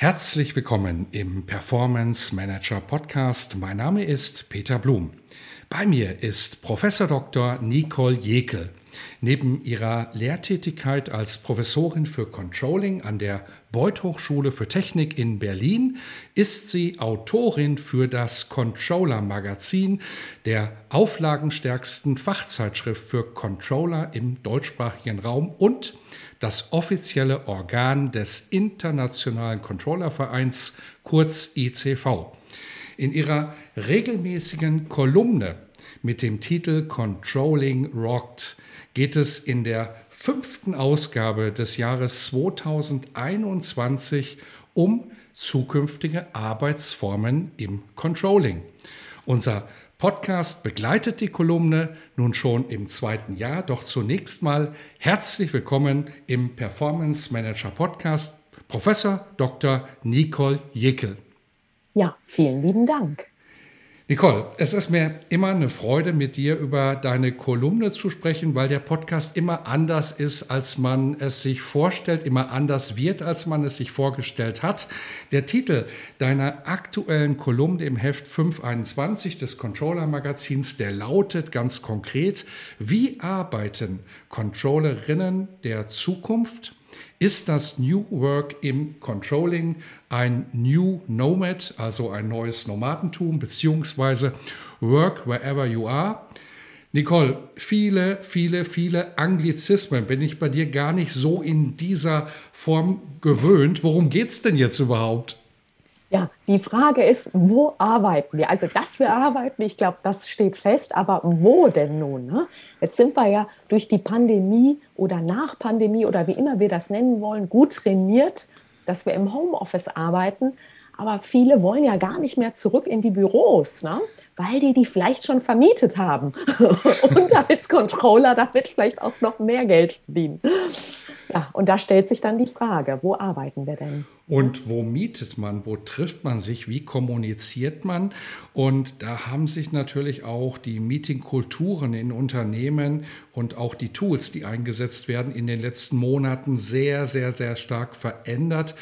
Herzlich willkommen im Performance Manager Podcast. Mein Name ist Peter Blum. Bei mir ist Professor Dr. Nicole Jekel. Neben ihrer Lehrtätigkeit als Professorin für Controlling an der Beuth Hochschule für Technik in Berlin ist sie Autorin für das Controller Magazin, der auflagenstärksten Fachzeitschrift für Controller im deutschsprachigen Raum und das offizielle Organ des Internationalen Controllervereins, kurz ICV. In ihrer regelmäßigen Kolumne mit dem Titel Controlling Rocked geht es in der fünften Ausgabe des Jahres 2021 um zukünftige Arbeitsformen im Controlling. Unser Podcast begleitet die Kolumne nun schon im zweiten Jahr. Doch zunächst mal herzlich willkommen im Performance Manager Podcast, Professor Dr. Nicole Jekel. Ja, vielen lieben Dank. Nicole, es ist mir immer eine Freude, mit dir über deine Kolumne zu sprechen, weil der Podcast immer anders ist, als man es sich vorstellt, immer anders wird, als man es sich vorgestellt hat. Der Titel deiner aktuellen Kolumne im Heft 521 des Controller Magazins, der lautet ganz konkret, wie arbeiten Controllerinnen der Zukunft? Ist das New Work im Controlling ein New Nomad, also ein neues Nomadentum, beziehungsweise Work wherever you are? Nicole, viele, viele, viele Anglizismen bin ich bei dir gar nicht so in dieser Form gewöhnt. Worum geht es denn jetzt überhaupt? Ja, die Frage ist, wo arbeiten wir? Also, dass wir arbeiten, ich glaube, das steht fest, aber wo denn nun? Ne? Jetzt sind wir ja durch die Pandemie oder nach Pandemie oder wie immer wir das nennen wollen, gut trainiert, dass wir im Homeoffice arbeiten. Aber viele wollen ja gar nicht mehr zurück in die Büros, ne? weil die die vielleicht schon vermietet haben. Und als Controller damit vielleicht auch noch mehr Geld verdienen. Ja, und da stellt sich dann die Frage, wo arbeiten wir denn? Und wo mietet man? Wo trifft man sich? Wie kommuniziert man? Und da haben sich natürlich auch die Meetingkulturen in Unternehmen und auch die Tools, die eingesetzt werden, in den letzten Monaten sehr, sehr, sehr stark verändert.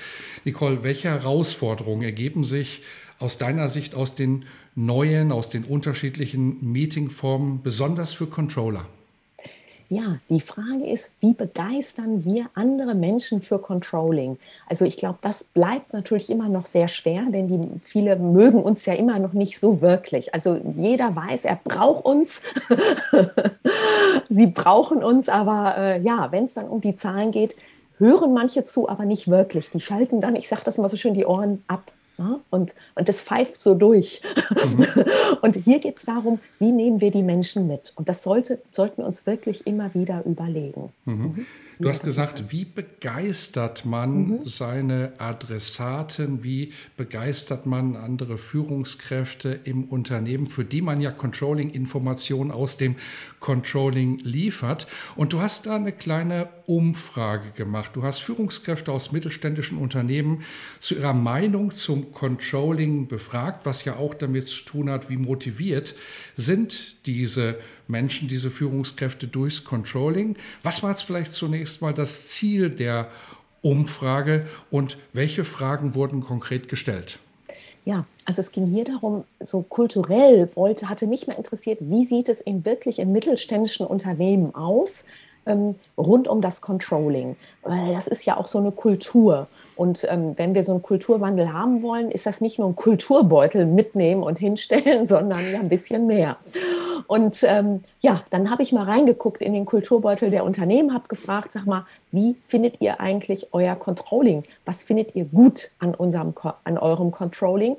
Nicole, welche Herausforderungen ergeben sich aus deiner Sicht aus den neuen, aus den unterschiedlichen Meetingformen, besonders für Controller? Ja, die Frage ist, wie begeistern wir andere Menschen für Controlling? Also ich glaube, das bleibt natürlich immer noch sehr schwer, denn die, viele mögen uns ja immer noch nicht so wirklich. Also jeder weiß, er braucht uns. Sie brauchen uns, aber äh, ja, wenn es dann um die Zahlen geht, hören manche zu, aber nicht wirklich. Die schalten dann, ich sage das mal so schön, die Ohren ab. Ja, und, und das pfeift so durch. Mhm. Und hier geht es darum, wie nehmen wir die Menschen mit? Und das sollte, sollten wir uns wirklich immer wieder überlegen. Mhm. Mhm. Du hast gesagt, wie begeistert man mhm. seine Adressaten, wie begeistert man andere Führungskräfte im Unternehmen, für die man ja Controlling-Informationen aus dem Controlling liefert. Und du hast da eine kleine Umfrage gemacht. Du hast Führungskräfte aus mittelständischen Unternehmen zu ihrer Meinung zum Controlling befragt, was ja auch damit zu tun hat, wie motiviert sind diese Menschen, diese Führungskräfte durchs Controlling. Was war jetzt vielleicht zunächst mal das Ziel der Umfrage und welche Fragen wurden konkret gestellt? Ja, also es ging hier darum, so kulturell wollte, hatte mich mehr interessiert, wie sieht es in wirklich in mittelständischen Unternehmen aus? Ähm, rund um das Controlling. Weil das ist ja auch so eine Kultur. Und ähm, wenn wir so einen Kulturwandel haben wollen, ist das nicht nur ein Kulturbeutel mitnehmen und hinstellen, sondern ja ein bisschen mehr. Und ähm, ja, dann habe ich mal reingeguckt in den Kulturbeutel der Unternehmen, habe gefragt, sag mal, wie findet ihr eigentlich euer Controlling? Was findet ihr gut an, unserem, an eurem Controlling?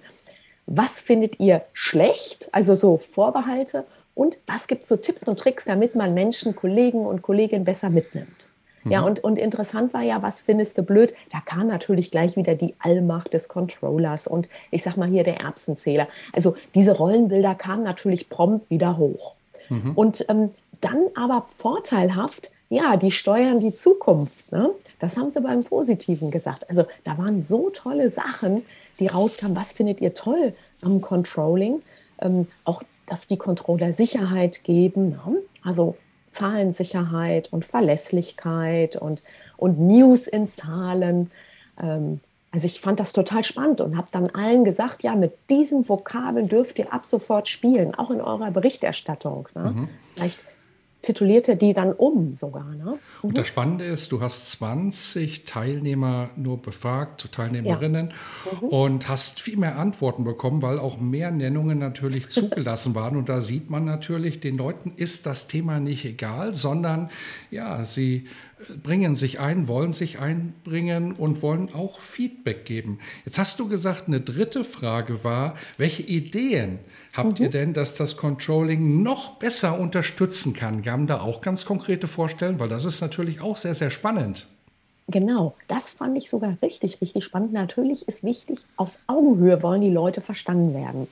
Was findet ihr schlecht? Also so Vorbehalte Und was gibt es so Tipps und Tricks, damit man Menschen, Kollegen und Kolleginnen besser mitnimmt? Ja, mhm. und, und interessant war ja, was findest du blöd? Da kam natürlich gleich wieder die Allmacht des Controllers und ich sag mal hier der Erbsenzähler. Also diese Rollenbilder kamen natürlich prompt wieder hoch. Mhm. Und ähm, dann aber vorteilhaft, ja, die steuern die Zukunft. Ne? Das haben sie beim Positiven gesagt. Also da waren so tolle Sachen, die rauskamen. Was findet ihr toll am Controlling? Ähm, auch, dass die Controller Sicherheit geben. Ne? Also Zahlensicherheit und Verlässlichkeit und, und News in Zahlen. Ähm, also ich fand das total spannend und habe dann allen gesagt, ja, mit diesen Vokabeln dürft ihr ab sofort spielen, auch in eurer Berichterstattung. Ne? Mhm. Vielleicht titulierte die dann um sogar. Ne? Mhm. Und das Spannende ist, du hast 20 Teilnehmer nur befragt, Teilnehmerinnen, ja. mhm. und hast viel mehr Antworten bekommen, weil auch mehr Nennungen natürlich zugelassen waren. Und da sieht man natürlich, den Leuten ist das Thema nicht egal, sondern ja, sie bringen sich ein, wollen sich einbringen und wollen auch Feedback geben. Jetzt hast du gesagt, eine dritte Frage war, welche Ideen habt mhm. ihr denn, dass das Controlling noch besser unterstützen kann? Wir haben da auch ganz konkrete Vorstellungen, weil das ist natürlich auch sehr, sehr spannend. Genau, das fand ich sogar richtig, richtig spannend. Natürlich ist wichtig, auf Augenhöhe wollen die Leute verstanden werden.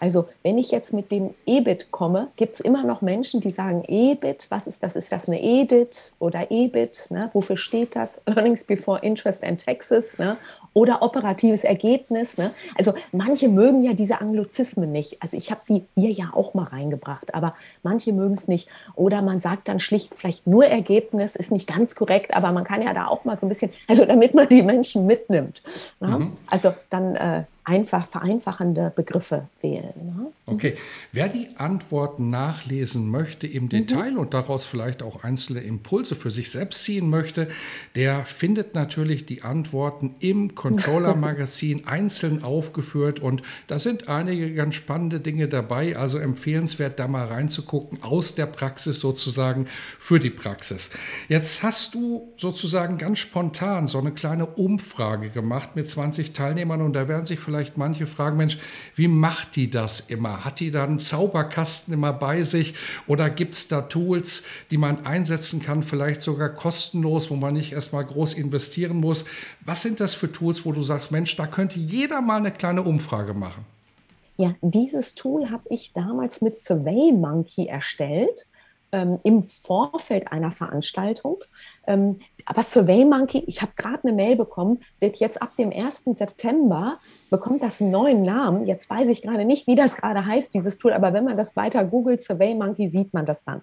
Also wenn ich jetzt mit dem EBIT komme, gibt es immer noch Menschen, die sagen, EBIT, was ist das? Ist das eine EDIT oder EBIT? Ne? Wofür steht das? Earnings Before Interest and Taxes ne? oder operatives Ergebnis. Ne? Also manche mögen ja diese Anglizismen nicht. Also ich habe die hier ja auch mal reingebracht, aber manche mögen es nicht. Oder man sagt dann schlicht vielleicht nur Ergebnis, ist nicht ganz korrekt, aber man kann ja da auch mal so ein bisschen, also damit man die Menschen mitnimmt. Ne? Mhm. Also dann äh, einfach vereinfachende Begriffe wählen. Ne? Okay, wer die Antworten nachlesen möchte im mhm. Detail mhm. und daraus vielleicht auch einzelne Impulse für sich selbst ziehen möchte, der findet natürlich die Antworten im Controller-Magazin einzeln aufgeführt und da sind einige ganz spannende Dinge dabei, also empfehlenswert, da mal reinzugucken, aus der Praxis sozusagen für die Praxis. Jetzt hast du sozusagen ganz spontan so eine kleine Umfrage gemacht mit 20 Teilnehmern und da werden sich vielleicht vielleicht manche fragen, Mensch, wie macht die das immer? Hat die da einen Zauberkasten immer bei sich oder gibt es da Tools, die man einsetzen kann, vielleicht sogar kostenlos, wo man nicht erstmal groß investieren muss? Was sind das für Tools, wo du sagst, Mensch, da könnte jeder mal eine kleine Umfrage machen? Ja, dieses Tool habe ich damals mit SurveyMonkey erstellt ähm, im Vorfeld einer Veranstaltung. Ähm, aber SurveyMonkey, ich habe gerade eine Mail bekommen, wird jetzt ab dem 1. September, bekommt das einen neuen Namen. Jetzt weiß ich gerade nicht, wie das gerade heißt, dieses Tool, aber wenn man das weiter googelt, SurveyMonkey, sieht man das dann.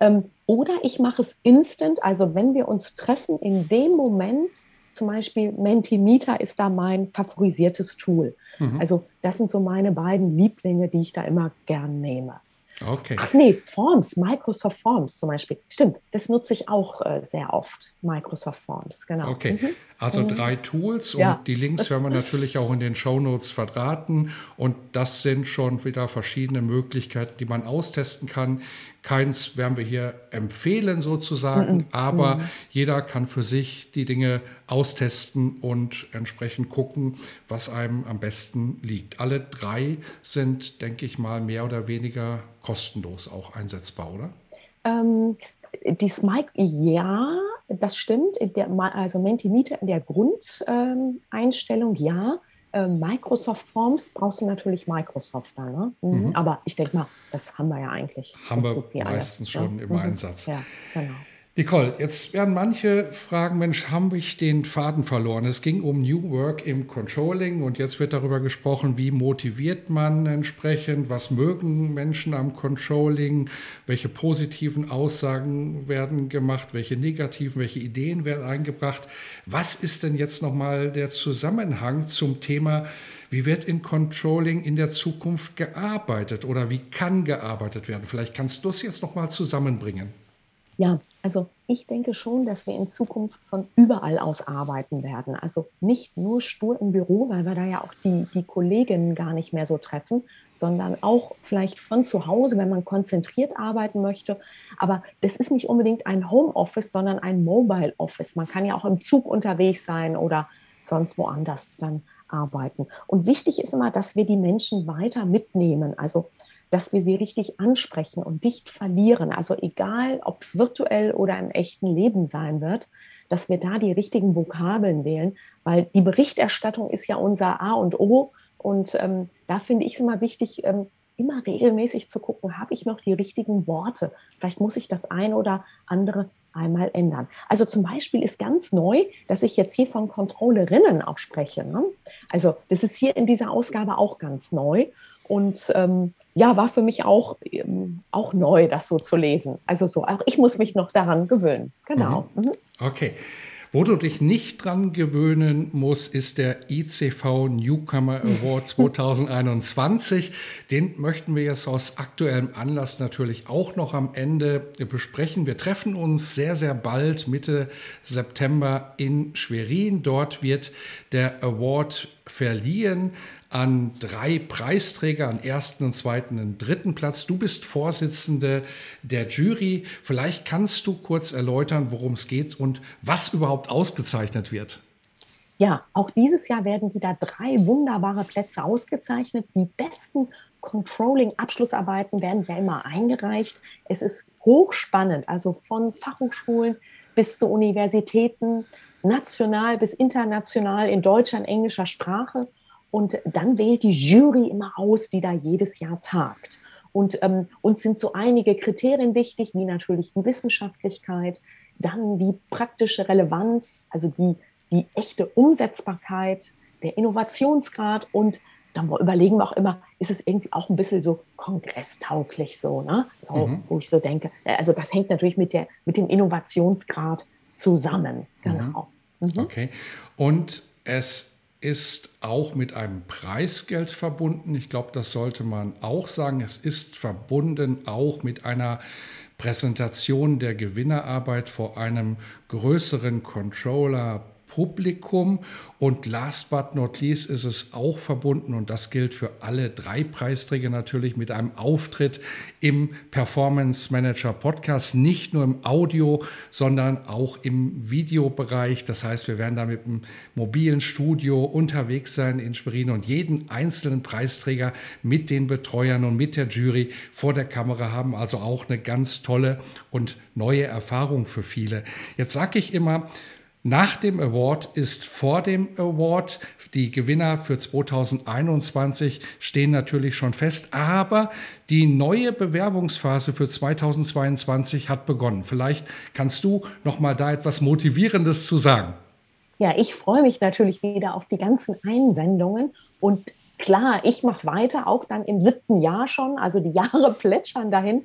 Ähm, oder ich mache es instant, also wenn wir uns treffen, in dem Moment, zum Beispiel Mentimeter ist da mein favorisiertes Tool. Mhm. Also das sind so meine beiden Lieblinge, die ich da immer gern nehme. Okay. Ach nee, Forms, Microsoft Forms zum Beispiel. Stimmt, das nutze ich auch äh, sehr oft. Microsoft Forms, genau. Okay, mhm. also mhm. drei Tools und ja. die Links werden wir natürlich auch in den Show Notes verdrahten. Und das sind schon wieder verschiedene Möglichkeiten, die man austesten kann. Keins werden wir hier empfehlen sozusagen, mhm. aber mhm. jeder kann für sich die Dinge austesten und entsprechend gucken, was einem am besten liegt. Alle drei sind, denke ich mal, mehr oder weniger kostenlos auch einsetzbar, oder? Ähm, die Smike, ja, das stimmt. Der, also Mentimeter in der Grundeinstellung, ja. Äh, Microsoft Forms brauchst du natürlich Microsoft dann. Ne? Mhm. Mhm. Aber ich denke mal, das haben wir ja eigentlich. Haben wir meistens alles, schon ja? im mhm. Einsatz. Ja, genau. Nicole, jetzt werden manche fragen, Mensch, haben ich den Faden verloren? Es ging um New Work im Controlling und jetzt wird darüber gesprochen, wie motiviert man entsprechend, was mögen Menschen am Controlling, welche positiven Aussagen werden gemacht, welche negativen, welche Ideen werden eingebracht. Was ist denn jetzt nochmal der Zusammenhang zum Thema, wie wird in Controlling in der Zukunft gearbeitet oder wie kann gearbeitet werden? Vielleicht kannst du es jetzt nochmal zusammenbringen. Ja, also ich denke schon, dass wir in Zukunft von überall aus arbeiten werden. Also nicht nur stur im Büro, weil wir da ja auch die, die Kolleginnen gar nicht mehr so treffen, sondern auch vielleicht von zu Hause, wenn man konzentriert arbeiten möchte. Aber das ist nicht unbedingt ein Homeoffice, sondern ein Mobile Office. Man kann ja auch im Zug unterwegs sein oder sonst woanders dann arbeiten. Und wichtig ist immer, dass wir die Menschen weiter mitnehmen. Also dass wir sie richtig ansprechen und nicht verlieren. Also egal, ob es virtuell oder im echten Leben sein wird, dass wir da die richtigen Vokabeln wählen, weil die Berichterstattung ist ja unser A und O. Und ähm, da finde ich es immer wichtig, ähm, immer regelmäßig zu gucken, habe ich noch die richtigen Worte? Vielleicht muss ich das eine oder andere einmal ändern. Also zum Beispiel ist ganz neu, dass ich jetzt hier von Controllerinnen auch spreche. Ne? Also das ist hier in dieser Ausgabe auch ganz neu und ähm, ja, war für mich auch, ähm, auch neu, das so zu lesen. Also so, auch ich muss mich noch daran gewöhnen. Genau. Mhm. Mhm. Okay. Wo du dich nicht dran gewöhnen musst, ist der ICV Newcomer Award 2021. Den möchten wir jetzt aus aktuellem Anlass natürlich auch noch am Ende besprechen. Wir treffen uns sehr, sehr bald Mitte September in Schwerin. Dort wird der Award verliehen an drei Preisträger, an ersten und zweiten und dritten Platz. Du bist Vorsitzende der Jury. Vielleicht kannst du kurz erläutern, worum es geht und was überhaupt ausgezeichnet wird. Ja, auch dieses Jahr werden wieder drei wunderbare Plätze ausgezeichnet. Die besten Controlling-Abschlussarbeiten werden ja immer eingereicht. Es ist hochspannend, also von Fachhochschulen bis zu Universitäten, national bis international in deutscher und englischer Sprache. Und dann wählt die Jury immer aus, die da jedes Jahr tagt. Und ähm, uns sind so einige Kriterien wichtig, wie natürlich die Wissenschaftlichkeit, dann die praktische Relevanz, also die, die echte Umsetzbarkeit, der Innovationsgrad und dann überlegen wir auch immer, ist es irgendwie auch ein bisschen so kongresstauglich so, ne? So, mhm. wo ich so denke. Äh, also das hängt natürlich mit, der, mit dem Innovationsgrad zusammen. Genau. Mhm. Mhm. Okay. Und es ist auch mit einem Preisgeld verbunden. Ich glaube, das sollte man auch sagen. Es ist verbunden auch mit einer Präsentation der Gewinnerarbeit vor einem größeren Controller Publikum. Und last but not least ist es auch verbunden, und das gilt für alle drei Preisträger natürlich, mit einem Auftritt im Performance Manager Podcast, nicht nur im Audio, sondern auch im Videobereich. Das heißt, wir werden da mit einem mobilen Studio unterwegs sein in Schwerin und jeden einzelnen Preisträger mit den Betreuern und mit der Jury vor der Kamera haben. Also auch eine ganz tolle und neue Erfahrung für viele. Jetzt sage ich immer, nach dem Award ist vor dem Award. Die Gewinner für 2021 stehen natürlich schon fest, aber die neue Bewerbungsphase für 2022 hat begonnen. Vielleicht kannst du noch mal da etwas motivierendes zu sagen. Ja, ich freue mich natürlich wieder auf die ganzen Einsendungen und klar, ich mache weiter, auch dann im siebten Jahr schon, also die Jahre plätschern dahin.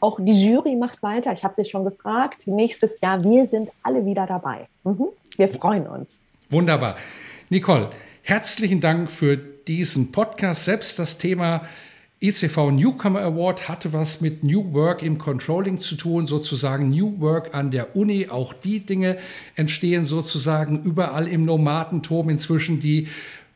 Auch die Jury macht weiter. Ich habe sie schon gefragt. Nächstes Jahr, wir sind alle wieder dabei. Mhm. Wir freuen uns. Wunderbar. Nicole, herzlichen Dank für diesen Podcast. Selbst das Thema ICV Newcomer Award hatte was mit New Work im Controlling zu tun, sozusagen New Work an der Uni. Auch die Dinge entstehen sozusagen überall im Nomadenturm inzwischen die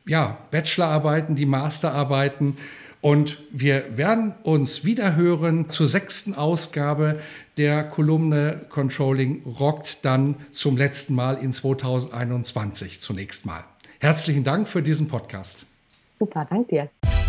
ja, Bachelorarbeiten, die Masterarbeiten. Und wir werden uns wieder hören zur sechsten Ausgabe der Kolumne Controlling rockt dann zum letzten Mal in 2021 zunächst mal. Herzlichen Dank für diesen Podcast. Super, danke dir.